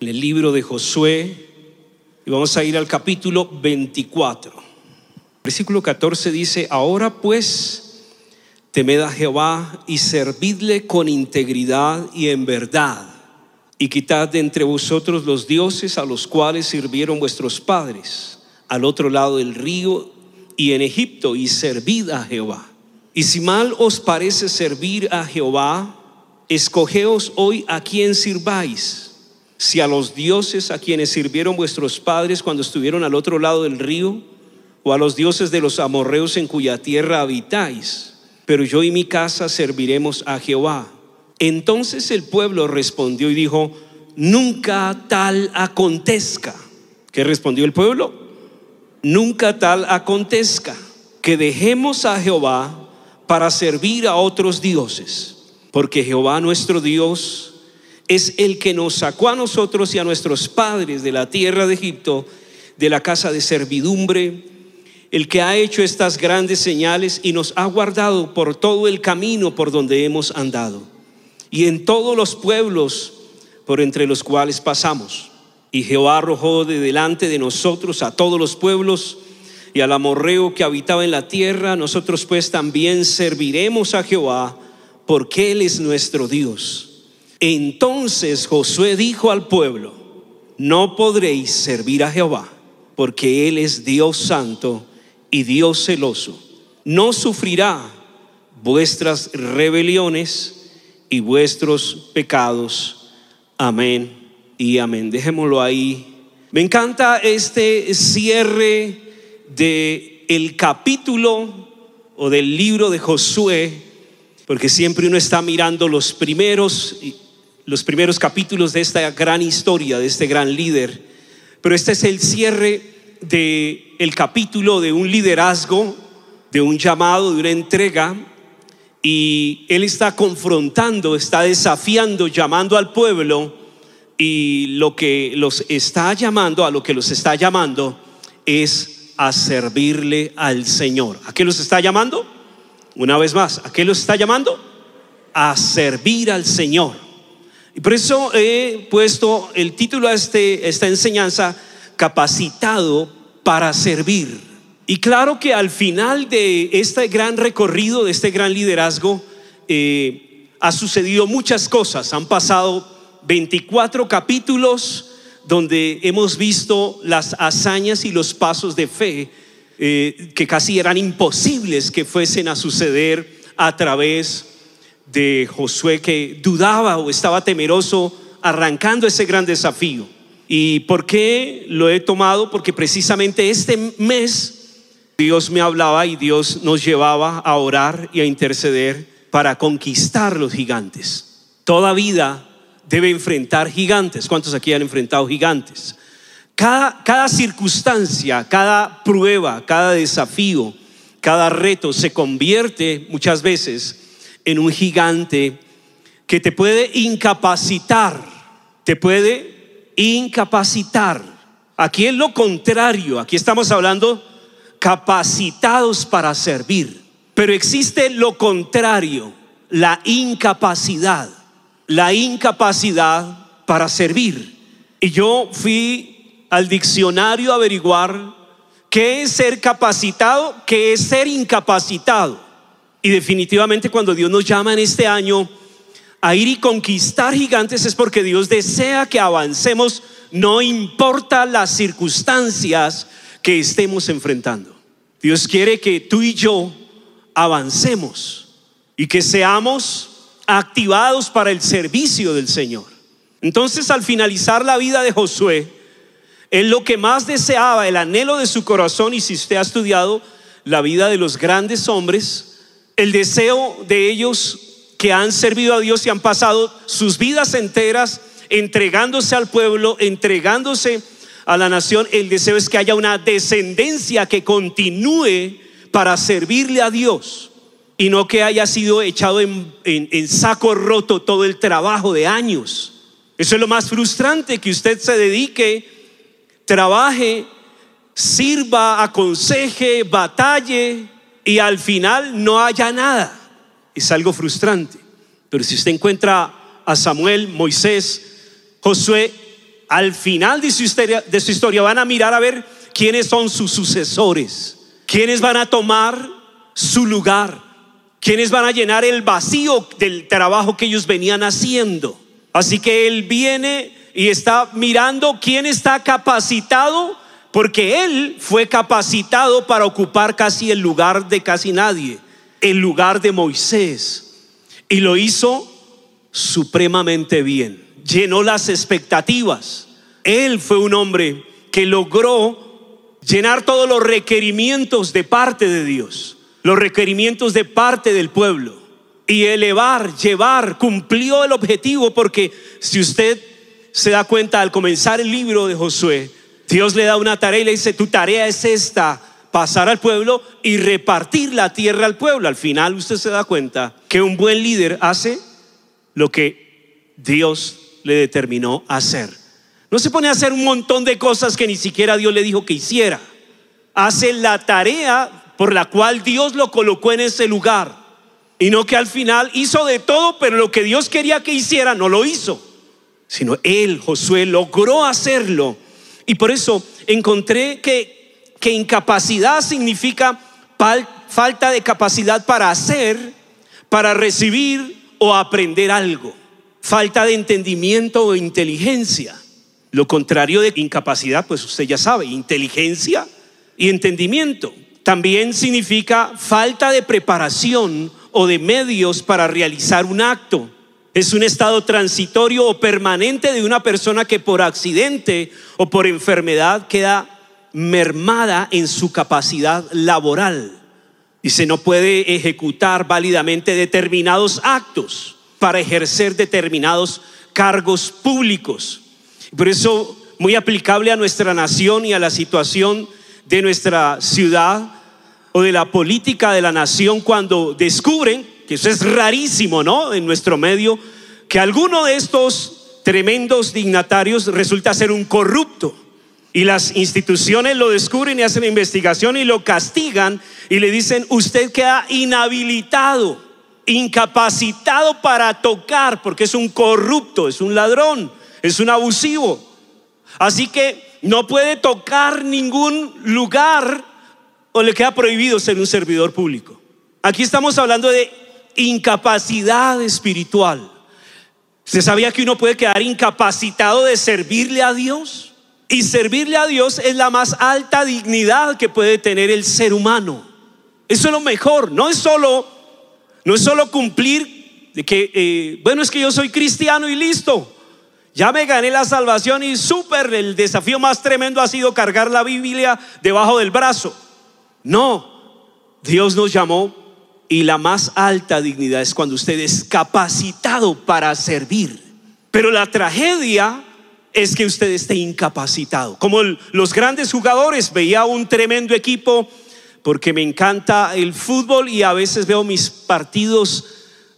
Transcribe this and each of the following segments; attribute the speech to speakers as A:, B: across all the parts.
A: en el libro de Josué y vamos a ir al capítulo 24. Versículo 14 dice, ahora pues temed a Jehová y servidle con integridad y en verdad y quitad de entre vosotros los dioses a los cuales sirvieron vuestros padres al otro lado del río y en Egipto y servid a Jehová. Y si mal os parece servir a Jehová, escogeos hoy a quien sirváis, si a los dioses a quienes sirvieron vuestros padres cuando estuvieron al otro lado del río, o a los dioses de los amorreos en cuya tierra habitáis, pero yo y mi casa serviremos a Jehová. Entonces el pueblo respondió y dijo, nunca tal acontezca. ¿Qué respondió el pueblo? Nunca tal acontezca que dejemos a Jehová para servir a otros dioses, porque Jehová nuestro Dios es el que nos sacó a nosotros y a nuestros padres de la tierra de Egipto, de la casa de servidumbre, el que ha hecho estas grandes señales y nos ha guardado por todo el camino por donde hemos andado y en todos los pueblos por entre los cuales pasamos. Y Jehová arrojó de delante de nosotros a todos los pueblos y al amorreo que habitaba en la tierra. Nosotros pues también serviremos a Jehová porque Él es nuestro Dios. Entonces Josué dijo al pueblo, no podréis servir a Jehová porque Él es Dios santo y Dios celoso. No sufrirá vuestras rebeliones y vuestros pecados. Amén y amén. Dejémoslo ahí. Me encanta este cierre de capítulo o del libro de Josué, porque siempre uno está mirando los primeros los primeros capítulos de esta gran historia, de este gran líder. Pero este es el cierre de el capítulo de un liderazgo, de un llamado, de una entrega y él está confrontando, está desafiando, llamando al pueblo y lo que los está llamando, a lo que los está llamando es a servirle al Señor. ¿A qué los está llamando? Una vez más, ¿a qué los está llamando? A servir al Señor. Y por eso he puesto el título a este, esta enseñanza, capacitado para servir. Y claro que al final de este gran recorrido, de este gran liderazgo, eh, ha sucedido muchas cosas. Han pasado 24 capítulos donde hemos visto las hazañas y los pasos de fe eh, que casi eran imposibles que fuesen a suceder a través de Josué que dudaba o estaba temeroso arrancando ese gran desafío. ¿Y por qué lo he tomado? Porque precisamente este mes Dios me hablaba y Dios nos llevaba a orar y a interceder para conquistar los gigantes. Toda vida debe enfrentar gigantes. ¿Cuántos aquí han enfrentado gigantes? Cada, cada circunstancia, cada prueba, cada desafío, cada reto se convierte muchas veces en un gigante que te puede incapacitar, te puede incapacitar. Aquí es lo contrario, aquí estamos hablando capacitados para servir. Pero existe lo contrario, la incapacidad, la incapacidad para servir. Y yo fui al diccionario a averiguar qué es ser capacitado, qué es ser incapacitado. Y definitivamente cuando Dios nos llama en este año a ir y conquistar gigantes es porque Dios desea que avancemos, no importa las circunstancias que estemos enfrentando. Dios quiere que tú y yo avancemos y que seamos activados para el servicio del Señor. Entonces al finalizar la vida de Josué, él lo que más deseaba, el anhelo de su corazón, y si usted ha estudiado la vida de los grandes hombres, el deseo de ellos que han servido a Dios y han pasado sus vidas enteras entregándose al pueblo, entregándose a la nación, el deseo es que haya una descendencia que continúe para servirle a Dios y no que haya sido echado en, saco roto todo el trabajo de años. Eso es lo más frustrante, que usted se dedique, trabaje, sirva, aconseje, batalle y al final no haya nada. Es algo frustrante. Pero si usted encuentra a Samuel, Moisés, Josué, al final de su, historia, de su historia van a mirar a ver quiénes son sus sucesores, quiénes van a tomar su lugar, quiénes van a llenar el vacío del trabajo que ellos venían haciendo. Así que él viene y está mirando quién está capacitado, porque él fue capacitado para ocupar casi el lugar de casi nadie, el lugar de Moisés. Y lo hizo supremamente bien, llenó las expectativas. Él fue un hombre que logró llenar todos los requerimientos de parte de Dios, los requerimientos de parte del pueblo y elevar, llevar, cumplió el objetivo porque si usted se da cuenta al comenzar el libro de Josué, Dios le da una tarea y le dice, tu tarea es esta, pasar al pueblo y repartir la tierra al pueblo. Al final usted se da cuenta que un buen líder hace lo que Dios le determinó hacer. No se pone a hacer un montón de cosas que ni siquiera Dios le dijo que hiciera. Hace la tarea por la cual Dios lo colocó en ese lugar. Y no que al final hizo de todo, pero lo que Dios quería que hiciera no lo hizo. Sino él, Josué, logró hacerlo. Y por eso encontré que, que incapacidad significa falta de capacidad para hacer, para recibir o aprender algo. Falta de entendimiento o inteligencia. Lo contrario de incapacidad, pues usted ya sabe, inteligencia y entendimiento. También significa falta de preparación o de medios para realizar un acto. Es un estado transitorio o permanente de una persona que por accidente o por enfermedad queda mermada en su capacidad laboral y se no puede ejecutar válidamente determinados actos para ejercer determinados cargos públicos. Por eso, muy aplicable a nuestra nación y a la situación de nuestra ciudad o de la política de la nación cuando descubren, eso es rarísimo, ¿no? En nuestro medio, que alguno de estos tremendos dignatarios resulta ser un corrupto. Y las instituciones lo descubren y hacen investigación y lo castigan y le dicen, usted queda inhabilitado, incapacitado para tocar, porque es un corrupto, es un ladrón, es un abusivo. Así que no puede tocar ningún lugar o le queda prohibido ser un servidor público. Aquí estamos hablando de incapacidad espiritual. ¿Usted sabía que uno puede quedar incapacitado de servirle a Dios? Y servirle a Dios es la más alta dignidad que puede tener el ser humano. Eso es lo mejor. No es solo, no es solo cumplir de que, eh, bueno, es que yo soy cristiano y listo. Ya me gané la salvación y súper, el desafío más tremendo ha sido cargar la Biblia debajo del brazo. No, Dios nos llamó y la más alta dignidad es cuando usted es capacitado para servir. Pero la tragedia es que usted esté incapacitado. Como los grandes jugadores, veía un tremendo equipo porque me encanta el fútbol y a veces veo mis partidos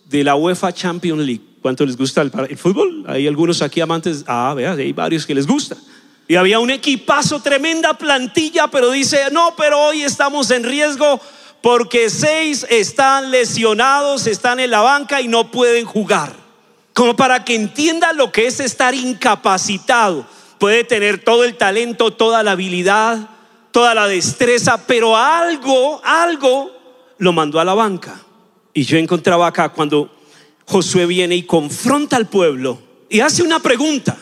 A: de la UEFA Champions League. ¿Cuánto les gusta el, fútbol? Hay algunos aquí amantes. Ah, vea, hay varios que les gusta. Y había un equipazo, tremenda plantilla, pero dice, no, pero hoy estamos en riesgo porque seis están lesionados, están en la banca y no pueden jugar. Como para que entienda lo que es estar incapacitado. Puede tener todo el talento, toda la habilidad, toda la destreza, pero algo, algo lo mandó a la banca. Y yo encontraba acá cuando Josué viene y confronta al pueblo y hace una pregunta.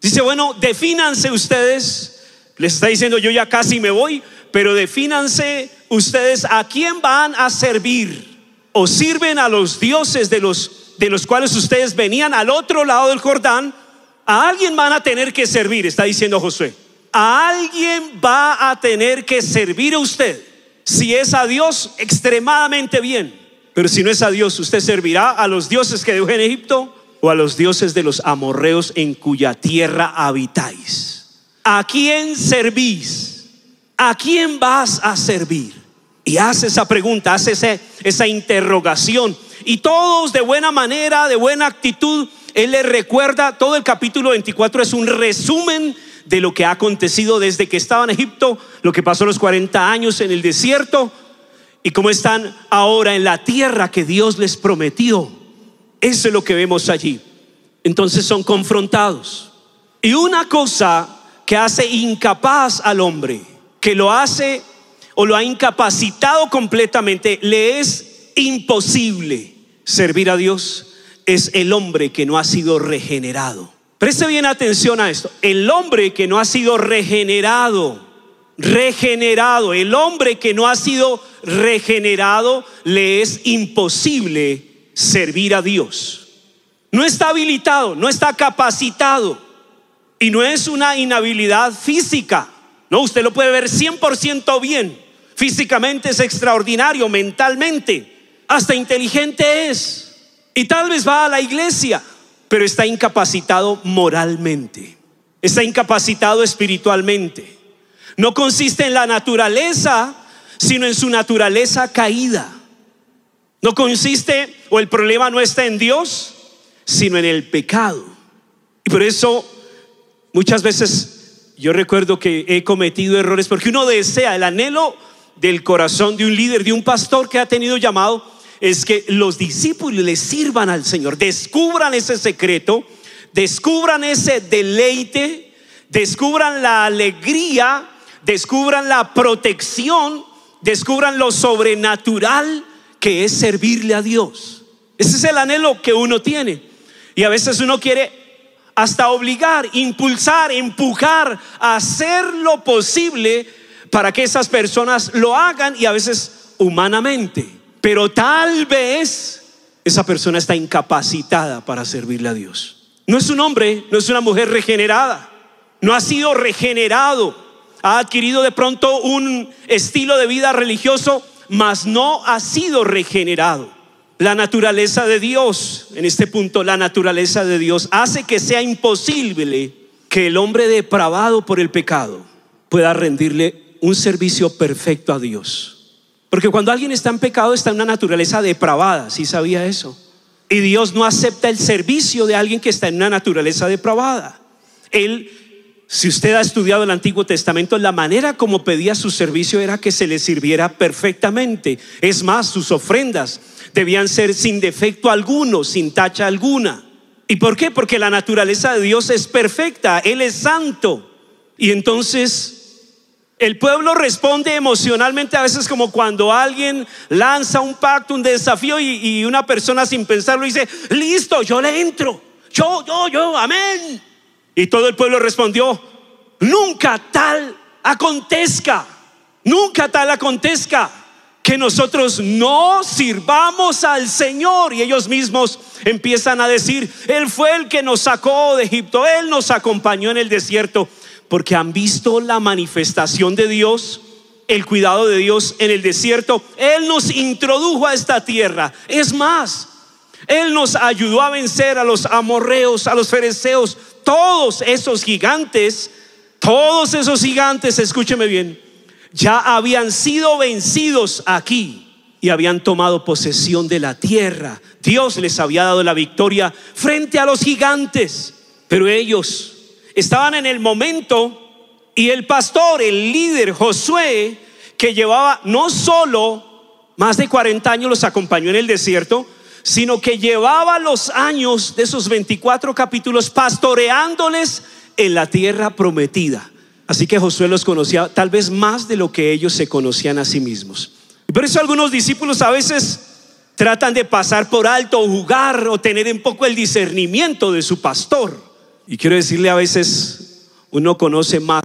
A: Dice, bueno, defínanse ustedes. Les está diciendo, yo ya casi me voy, pero defínanse ustedes a quién van a servir. O sirven a los dioses de los, de los cuales ustedes venían al otro lado del Jordán. A alguien van a tener que servir, está diciendo Josué a alguien va a tener que servir a usted. Si es a Dios, extremadamente bien. Pero si no es a Dios, usted servirá a los dioses que dejó en Egipto o a los dioses de los amorreos en cuya tierra habitáis. ¿A quién servís? ¿A quién vas a servir? Y hace esa pregunta, hace esa, interrogación. Y todos de buena manera, de buena actitud, Él le recuerda, todo el capítulo 24 es un resumen de lo que ha acontecido desde que estaba en Egipto, lo que pasó los 40 años en el desierto y cómo están ahora en la tierra que Dios les prometió. Eso es lo que vemos allí. Entonces son confrontados. Y una cosa que hace incapaz al hombre, que lo hace o lo ha incapacitado completamente, le es imposible servir a Dios, es el hombre que no ha sido regenerado. Preste bien atención a esto. El hombre que no ha sido regenerado, regenerado, el hombre que no ha sido regenerado, le es imposible servir a Dios. No está habilitado, no está capacitado. Y no es una inhabilidad física. No, usted lo puede ver 100% bien. Físicamente es extraordinario, mentalmente, hasta inteligente es. Y tal vez va a la iglesia, pero está incapacitado moralmente. Está incapacitado espiritualmente. No consiste en la naturaleza, sino en su naturaleza caída. No consiste, o el problema no está en Dios, sino en el pecado. Y por eso muchas veces yo recuerdo que he cometido errores porque uno desea el anhelo del corazón de un líder, de un pastor que ha tenido llamado, es que los discípulos le sirvan al Señor, descubran ese secreto, descubran ese deleite, descubran la alegría, descubran la protección, descubran lo sobrenatural que es servirle a Dios. Ese es el anhelo que uno tiene. Y a veces uno quiere hasta obligar, impulsar, empujar a hacer lo posible para que esas personas lo hagan y a veces humanamente. Pero tal vez esa persona está incapacitada para servirle a Dios. No es un hombre, no es una mujer regenerada, no ha sido regenerado, ha adquirido de pronto un estilo de vida religioso, mas no ha sido regenerado. La naturaleza de Dios, en este punto, la naturaleza de Dios hace que sea imposible que el hombre depravado por el pecado pueda rendirle un servicio perfecto a Dios. Porque cuando alguien está en pecado está en una naturaleza depravada, si sabía eso? Y Dios no acepta el servicio de alguien que está en una naturaleza depravada. Él, si usted ha estudiado el Antiguo Testamento, la manera como pedía su servicio era que se le sirviera perfectamente. Es más, sus ofrendas debían ser sin defecto alguno, sin tacha alguna. ¿Y por qué? Porque la naturaleza de Dios es perfecta, Él es santo. Y entonces el pueblo responde emocionalmente a veces como cuando alguien lanza un pacto, un desafío y, una persona sin pensarlo dice, listo, yo le entro, yo, yo, yo, amén. Y todo el pueblo respondió, nunca tal acontezca, nunca tal acontezca que nosotros no sirvamos al Señor. Y ellos mismos empiezan a decir, Él fue el que nos sacó de Egipto, Él nos acompañó en el desierto porque han visto la manifestación de Dios, el cuidado de Dios en el desierto. Él nos introdujo a esta tierra. Es más, Él nos ayudó a vencer a los amorreos, a los fereceos, todos esos gigantes, todos esos gigantes, escúcheme bien, ya habían sido vencidos aquí y habían tomado posesión de la tierra. Dios les había dado la victoria frente a los gigantes, pero ellos estaban en el momento y el pastor, el líder Josué, que llevaba no solo más de 40 años los acompañó en el desierto, sino que llevaba los años de esos 24 capítulos pastoreándoles en la tierra prometida. Así que Josué los conocía tal vez más de lo que ellos se conocían a sí mismos. Por eso algunos discípulos a veces tratan de pasar por alto o jugar o tener un poco el discernimiento de su pastor. Y quiero decirle a veces, uno conoce más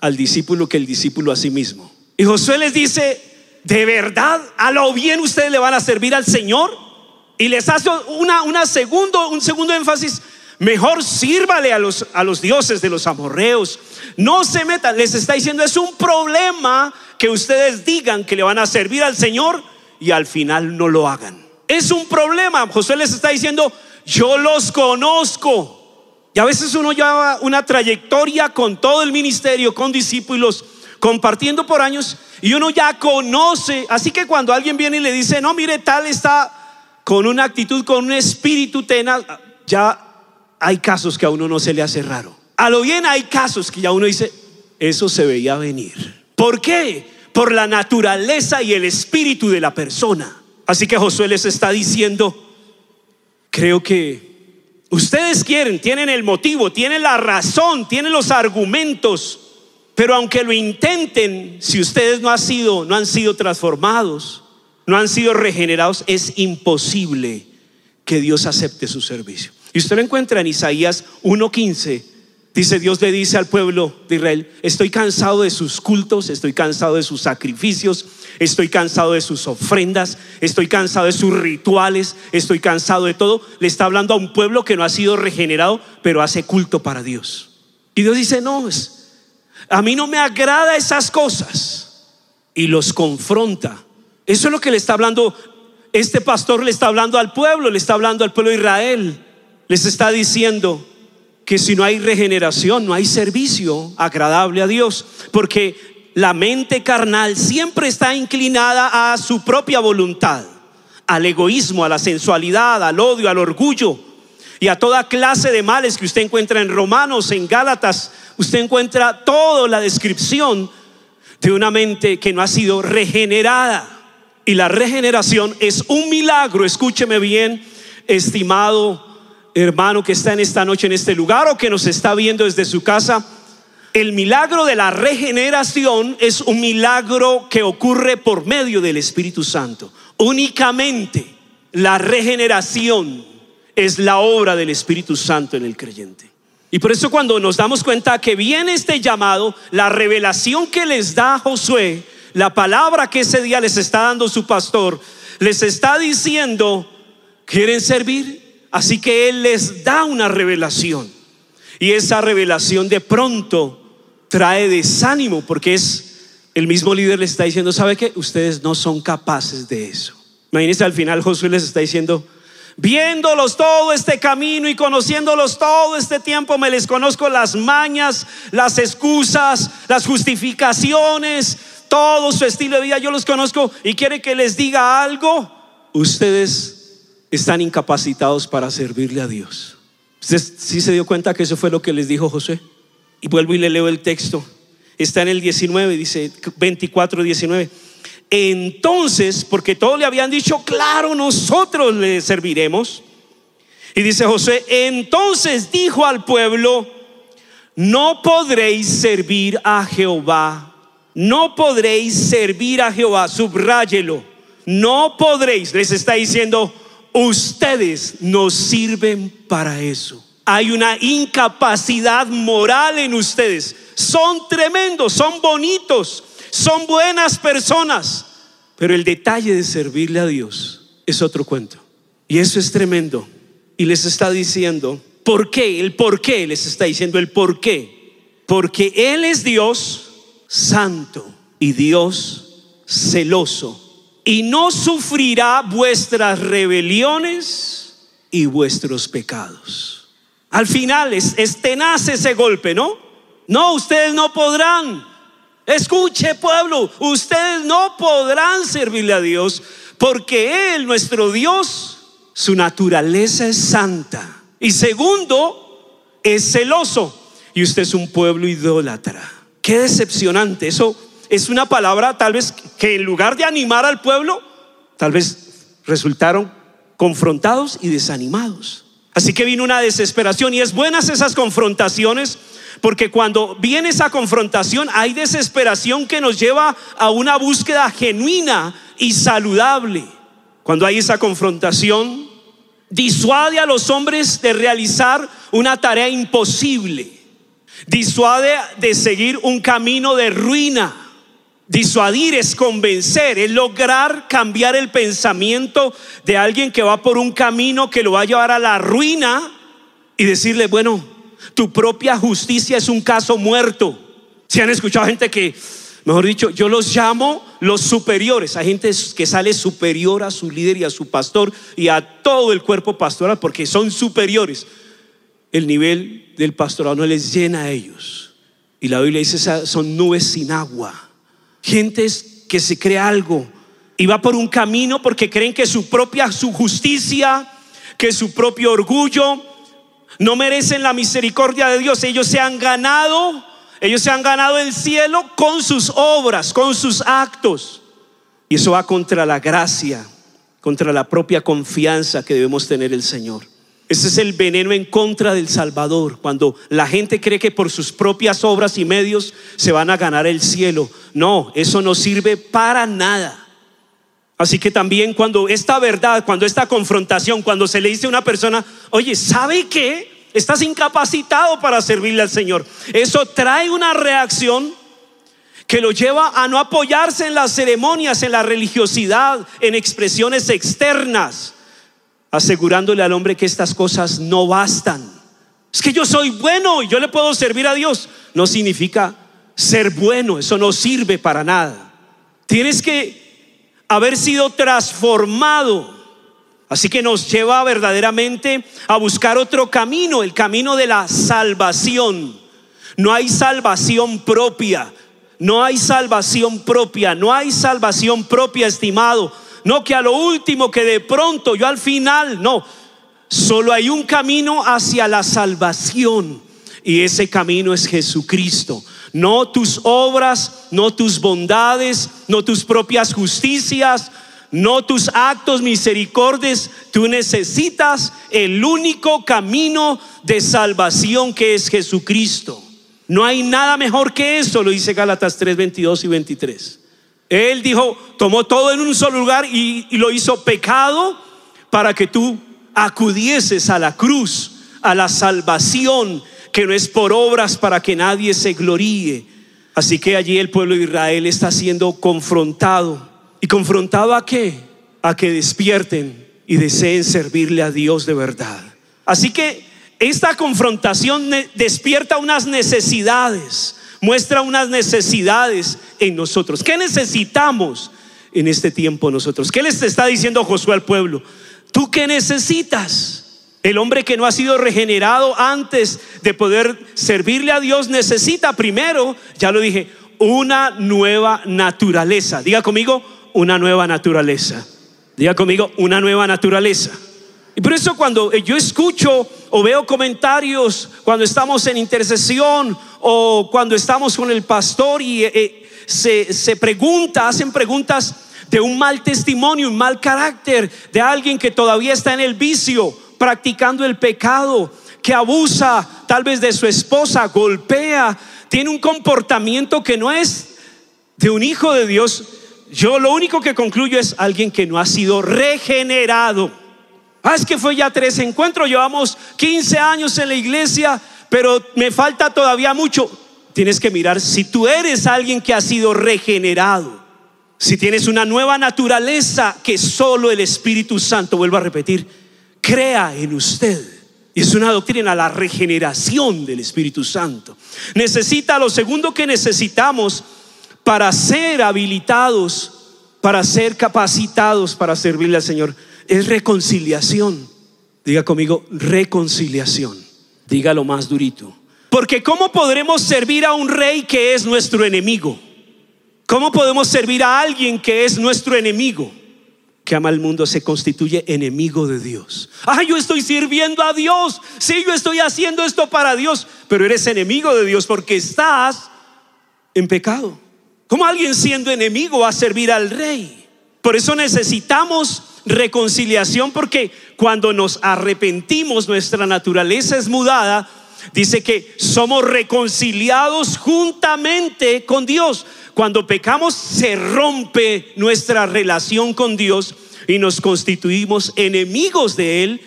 A: al discípulo que el discípulo a sí mismo. Y Josué les dice, ¿de verdad a lo bien ustedes le van a servir al Señor? Y les hace una, una segundo, un segundo énfasis. Mejor sírvale a los, a los dioses de los amorreos. No se metan. Les está diciendo, es un problema que ustedes digan que le van a servir al Señor y al final no lo hagan. Es un problema. Josué les está diciendo, yo los conozco. Y a veces uno lleva una trayectoria con todo el ministerio, con discípulos, compartiendo por años, y uno ya conoce. Así que cuando alguien viene y le dice, no, mire, tal está con una actitud, con un espíritu tenaz, ya hay casos que a uno no se le hace raro. A lo bien hay casos que ya uno dice, eso se veía venir. ¿Por qué? Por la naturaleza y el espíritu de la persona. Así que Josué les está diciendo, creo que Ustedes quieren, tienen el motivo, tienen la razón, tienen los argumentos, pero aunque lo intenten, si ustedes no han sido, no han sido transformados, no han sido regenerados, es imposible que Dios acepte su servicio. Y usted lo encuentra en Isaías 1:15 Dice Dios le dice al pueblo de Israel, estoy cansado de sus cultos, estoy cansado de sus sacrificios, estoy cansado de sus ofrendas, estoy cansado de sus rituales, estoy cansado de todo. Le está hablando a un pueblo que no ha sido regenerado, pero hace culto para Dios. Y Dios dice, no, a mí no me agrada esas cosas. Y los confronta. Eso es lo que le está hablando, este pastor le está hablando al pueblo, le está hablando al pueblo de Israel. Les está diciendo, que si no hay regeneración, no hay servicio agradable a Dios, porque la mente carnal siempre está inclinada a su propia voluntad, al egoísmo, a la sensualidad, al odio, al orgullo y a toda clase de males que usted encuentra en Romanos, en Gálatas, usted encuentra toda la descripción de una mente que no ha sido regenerada. Y la regeneración es un milagro, escúcheme bien, estimado hermano que está en esta noche en este lugar o que nos está viendo desde su casa, el milagro de la regeneración es un milagro que ocurre por medio del Espíritu Santo. Únicamente la regeneración es la obra del Espíritu Santo en el creyente. Y por eso cuando nos damos cuenta que viene este llamado, la revelación que les da Josué, la palabra que ese día les está dando su pastor, les está diciendo, ¿quieren servir? Así que Él les da una revelación. Y esa revelación de pronto trae desánimo porque es el mismo líder le está diciendo, ¿sabe qué? Ustedes no son capaces de eso. Imagínense al final Josué les está diciendo, viéndolos todo este camino y conociéndolos todo este tiempo, me les conozco las mañas, las excusas, las justificaciones, todo su estilo de vida, yo los conozco y quiere que les diga algo. Ustedes están incapacitados para servirle a Dios. ¿Usted sí se dio cuenta que eso fue lo que les dijo José? Y vuelvo y le leo el texto. Está en el 19, dice 24, 19. Entonces, porque todos le habían dicho, claro, nosotros le serviremos. Y dice José, entonces dijo al pueblo, no podréis servir a Jehová. No podréis servir a Jehová, subráyelo. No podréis, les está diciendo, ustedes nos sirven para eso. Hay una incapacidad moral en ustedes. Son tremendos, son bonitos, son buenas personas. Pero el detalle de servirle a Dios es otro cuento. Y eso es tremendo. Y les está diciendo, ¿por qué? El por qué les está diciendo el por qué. Porque Él es Dios santo y Dios celoso y no sufrirá vuestras rebeliones y vuestros pecados. Al final es, tenaz ese golpe, ¿no? No, ustedes no podrán. Escuche pueblo, ustedes no podrán servirle a Dios porque Él, nuestro Dios, su naturaleza es santa. Y segundo, es celoso. Y usted es un pueblo idólatra. Qué decepcionante. Eso es una palabra tal vez que en lugar de animar al pueblo, tal vez resultaron confrontados y desanimados. Así que vino una desesperación y es buenas esas confrontaciones porque cuando viene esa confrontación hay desesperación que nos lleva a una búsqueda genuina y saludable. Cuando hay esa confrontación, disuade a los hombres de realizar una tarea imposible, disuade de seguir un camino de ruina Disuadir es convencer, es lograr cambiar el pensamiento de alguien que va por un camino que lo va a llevar a la ruina y decirle, bueno, tu propia justicia es un caso muerto. Si han escuchado gente que, mejor dicho, yo los llamo los superiores, hay gente que sale superior a su líder y a su pastor y a todo el cuerpo pastoral porque son superiores. El nivel del pastorado no les llena a ellos. Y la Biblia dice, son nubes sin agua gentes que se cree algo y va por un camino porque creen que su propia su justicia, que su propio orgullo no merecen la misericordia de Dios. Ellos se han ganado, ellos se han ganado el cielo con sus obras, con sus actos. Y eso va contra la gracia, contra la propia confianza que debemos tener el Señor. Ese es el veneno en contra del Salvador, cuando la gente cree que por sus propias obras y medios se van a ganar el cielo. No, eso no sirve para nada. Así que también cuando esta verdad, cuando esta confrontación, cuando se le dice a una persona, oye, ¿sabe qué? Estás incapacitado para servirle al Señor. Eso trae una reacción que lo lleva a no apoyarse en las ceremonias, en la religiosidad, en expresiones externas asegurándole al hombre que estas cosas no bastan. Es que yo soy bueno y yo le puedo servir a Dios. No significa ser bueno, eso no sirve para nada. Tienes que haber sido transformado. Así que nos lleva verdaderamente a buscar otro camino, el camino de la salvación. No hay salvación propia, no hay salvación propia, no hay salvación propia, estimado. No que a lo último, que de pronto, yo al final, no. Solo hay un camino hacia la salvación y ese camino es Jesucristo. No tus obras, no tus bondades, no tus propias justicias, no tus actos misericordes. Tú necesitas el único camino de salvación que es Jesucristo. No hay nada mejor que eso, lo dice Gálatas 3, 22 y 23. Él dijo, tomó todo en un solo lugar y, lo hizo pecado para que tú acudieses a la cruz, a la salvación, que no es por obras para que nadie se gloríe. Así que allí el pueblo de Israel está siendo confrontado. ¿Y confrontado a qué? A que despierten y deseen servirle a Dios de verdad. Así que esta confrontación despierta unas necesidades muestra unas necesidades en nosotros. ¿Qué necesitamos en este tiempo nosotros? ¿Qué les está diciendo Josué al pueblo? ¿Tú qué necesitas? El hombre que no ha sido regenerado antes de poder servirle a Dios necesita primero, ya lo dije, una nueva naturaleza. Diga conmigo, una nueva naturaleza. Diga conmigo, una nueva naturaleza. Y por eso cuando yo escucho o veo comentarios, cuando estamos en intercesión o cuando estamos con el pastor y eh, se, se pregunta, hacen preguntas de un mal testimonio, un mal carácter, de alguien que todavía está en el vicio, practicando el pecado, que abusa tal vez de su esposa, golpea, tiene un comportamiento que no es de un hijo de Dios. Yo lo único que concluyo es alguien que no ha sido regenerado. Ah, es que fue ya tres encuentros, llevamos 15 años en la iglesia pero me falta todavía mucho. Tienes que mirar si tú eres alguien que ha sido regenerado, si tienes una nueva naturaleza que solo el Espíritu Santo, vuelvo a repetir, crea en usted. Es una doctrina, la regeneración del Espíritu Santo. Necesita lo segundo que necesitamos para ser habilitados, para ser capacitados para servirle al Señor, es reconciliación. Diga conmigo, reconciliación. Dígalo más durito. Porque ¿cómo podremos servir a un rey que es nuestro enemigo? ¿Cómo podemos servir a alguien que es nuestro enemigo? Que ama al mundo se constituye enemigo de Dios. Ah, yo estoy sirviendo a Dios. Sí, yo estoy haciendo esto para Dios. Pero eres enemigo de Dios porque estás en pecado. ¿Cómo alguien siendo enemigo va a servir al rey? Por eso necesitamos reconciliación porque cuando nos arrepentimos nuestra naturaleza es mudada. Dice que somos reconciliados juntamente con Dios. Cuando pecamos se rompe nuestra relación con Dios y nos constituimos enemigos de Él.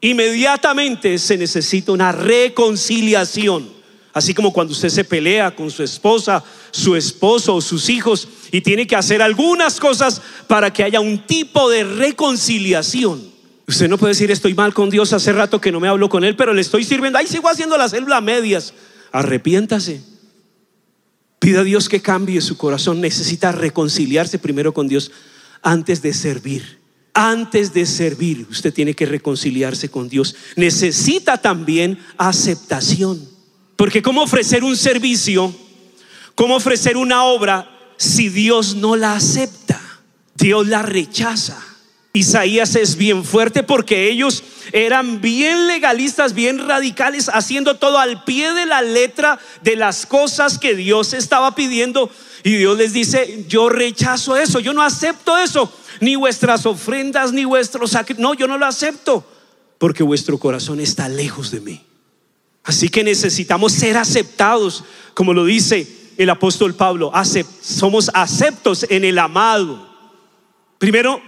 A: Inmediatamente se necesita una reconciliación. Así como cuando usted se pelea con su esposa, su esposo o sus hijos y tiene que hacer algunas cosas para que haya un tipo de reconciliación. Usted no puede decir estoy mal con Dios, hace rato que no me hablo con Él, pero le estoy sirviendo. Ahí sigo haciendo las células medias. Arrepiéntase. Pida a Dios que cambie su corazón. Necesita reconciliarse primero con Dios antes de servir. Antes de servir, usted tiene que reconciliarse con Dios. Necesita también aceptación. Porque ¿cómo ofrecer un servicio? ¿Cómo ofrecer una obra si Dios no la acepta? Dios la rechaza. Isaías es bien fuerte porque ellos eran bien legalistas, bien radicales, haciendo todo al pie de la letra de las cosas que Dios estaba pidiendo. Y Dios les dice, yo rechazo eso, yo no acepto eso, ni vuestras ofrendas, ni vuestros sacrificios, no, yo no lo acepto. porque vuestro corazón está lejos de mí. Así que necesitamos ser aceptados, como lo dice el apóstol Pablo, somos aceptos en el amado. Primero,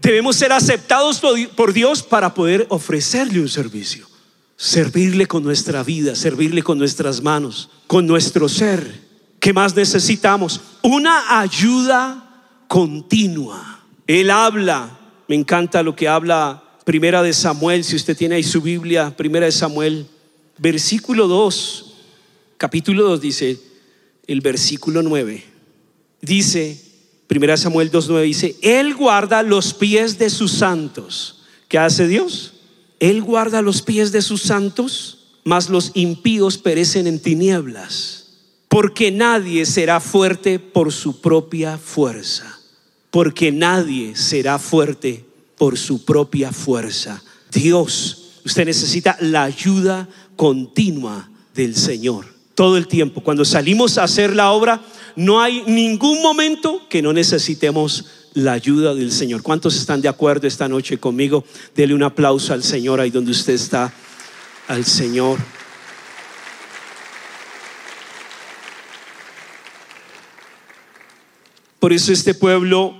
A: debemos ser aceptados por Dios para poder ofrecerle un servicio, servirle con nuestra vida, servirle con nuestras manos, con nuestro ser. ¿Qué más necesitamos? Una ayuda continua. Él habla, me encanta lo que habla Primera de Samuel, si usted tiene ahí su Biblia, Primera de Samuel, versículo 2, capítulo 2 dice, el versículo 9, dice, Primera de Samuel 2.9 dice, Él guarda los pies de sus santos. ¿Qué hace Dios? Él guarda los pies de sus santos, mas los impíos perecen en tinieblas, porque nadie será fuerte por su propia fuerza, porque nadie será fuerte por su propia fuerza. Dios, usted necesita la ayuda continua del Señor. Todo el tiempo. Cuando salimos a hacer la obra, no hay ningún momento que no necesitemos la ayuda del Señor. ¿Cuántos están de acuerdo esta noche conmigo? Dele un aplauso al Señor ahí donde usted está, al Señor. Por eso este pueblo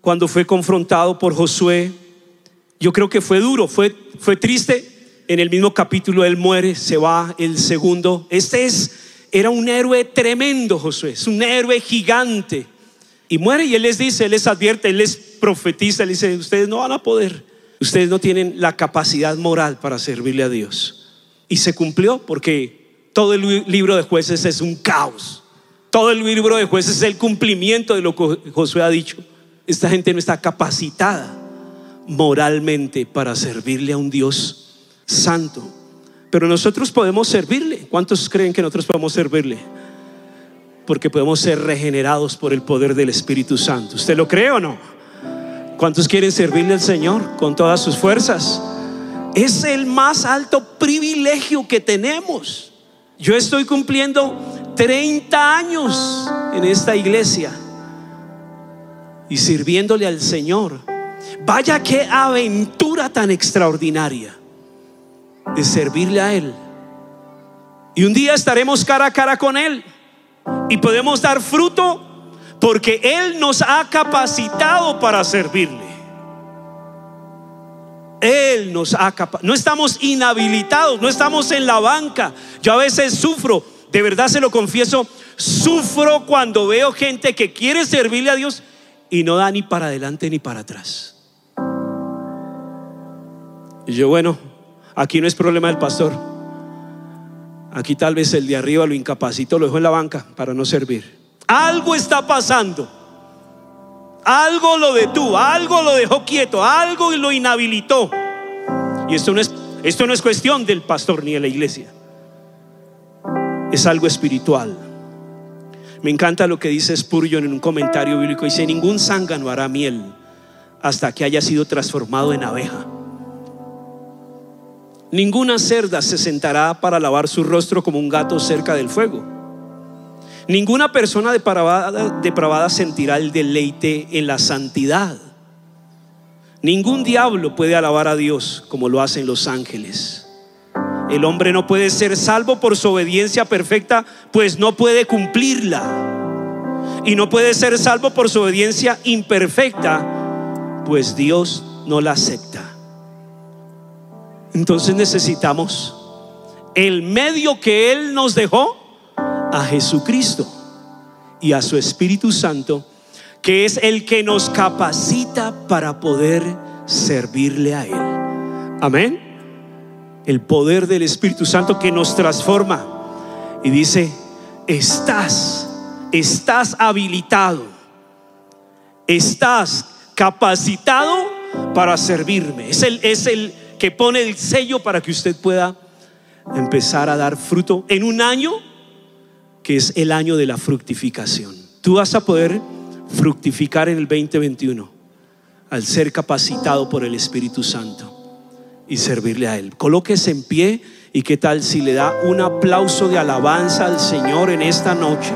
A: cuando fue confrontado por Josué, yo creo que fue duro, fue, fue triste. En el mismo capítulo él muere, se va el segundo. Este es, era un héroe tremendo, Josué, es un héroe gigante. Y muere y él les dice, él les advierte, él les profetiza, él dice, ustedes no van a poder, ustedes no tienen la capacidad moral para servirle a Dios. Y se cumplió porque todo el libro de jueces es un caos. Todo el libro de jueces es el cumplimiento de lo que Josué ha dicho. Esta gente no está capacitada moralmente para servirle a un Dios santo. Pero nosotros podemos servirle. ¿Cuántos creen que nosotros podemos servirle? Porque podemos ser regenerados por el poder del Espíritu Santo. ¿Usted lo cree o no? ¿Cuántos quieren servirle al Señor con todas sus fuerzas? Es el más alto privilegio que tenemos. Yo estoy cumpliendo 30 años en esta iglesia y sirviéndole al Señor. Vaya qué aventura tan extraordinaria de servirle a Él. Y un día estaremos cara a cara con Él y podemos dar fruto porque Él nos ha capacitado para servirle. Él nos ha capacitado. No estamos inhabilitados, no estamos en la banca. Yo a veces sufro, de verdad se lo confieso, sufro cuando veo gente que quiere servirle a Dios y no da ni para adelante ni para atrás. Y yo, bueno, aquí no es problema del pastor. Aquí tal vez el de arriba lo incapacitó, lo dejó en la banca para no servir. Algo está pasando. Algo lo detuvo, algo lo dejó quieto, algo lo inhabilitó. Y esto no es, esto no es cuestión del pastor ni de la iglesia. Es algo espiritual. Me encanta lo que dice Spurgeon en un comentario bíblico. Dice, ningún zángano hará miel hasta que haya sido transformado en abeja. Ninguna cerda se sentará para lavar su rostro como un gato cerca del fuego. Ninguna persona depravada, sentirá el deleite en la santidad. Ningún diablo puede alabar a Dios como lo hacen los ángeles. El hombre no puede ser salvo por su obediencia perfecta, pues no puede cumplirla. Y no puede ser salvo por su obediencia imperfecta, pues Dios no la acepta. Entonces necesitamos el medio que Él nos dejó a Jesucristo y a su Espíritu Santo, que es el que nos capacita para poder servirle a Él. Amén el poder del Espíritu Santo que nos transforma. Y dice, estás, estás habilitado, estás capacitado para servirme. Es el, es el que pone el sello para que usted pueda empezar a dar fruto en un año que es el año de la fructificación. Tú vas a poder fructificar en el 2021 al ser capacitado por el Espíritu Santo y servirle a Él. Colóquese en pie y qué tal si le da un aplauso de alabanza al Señor en esta noche.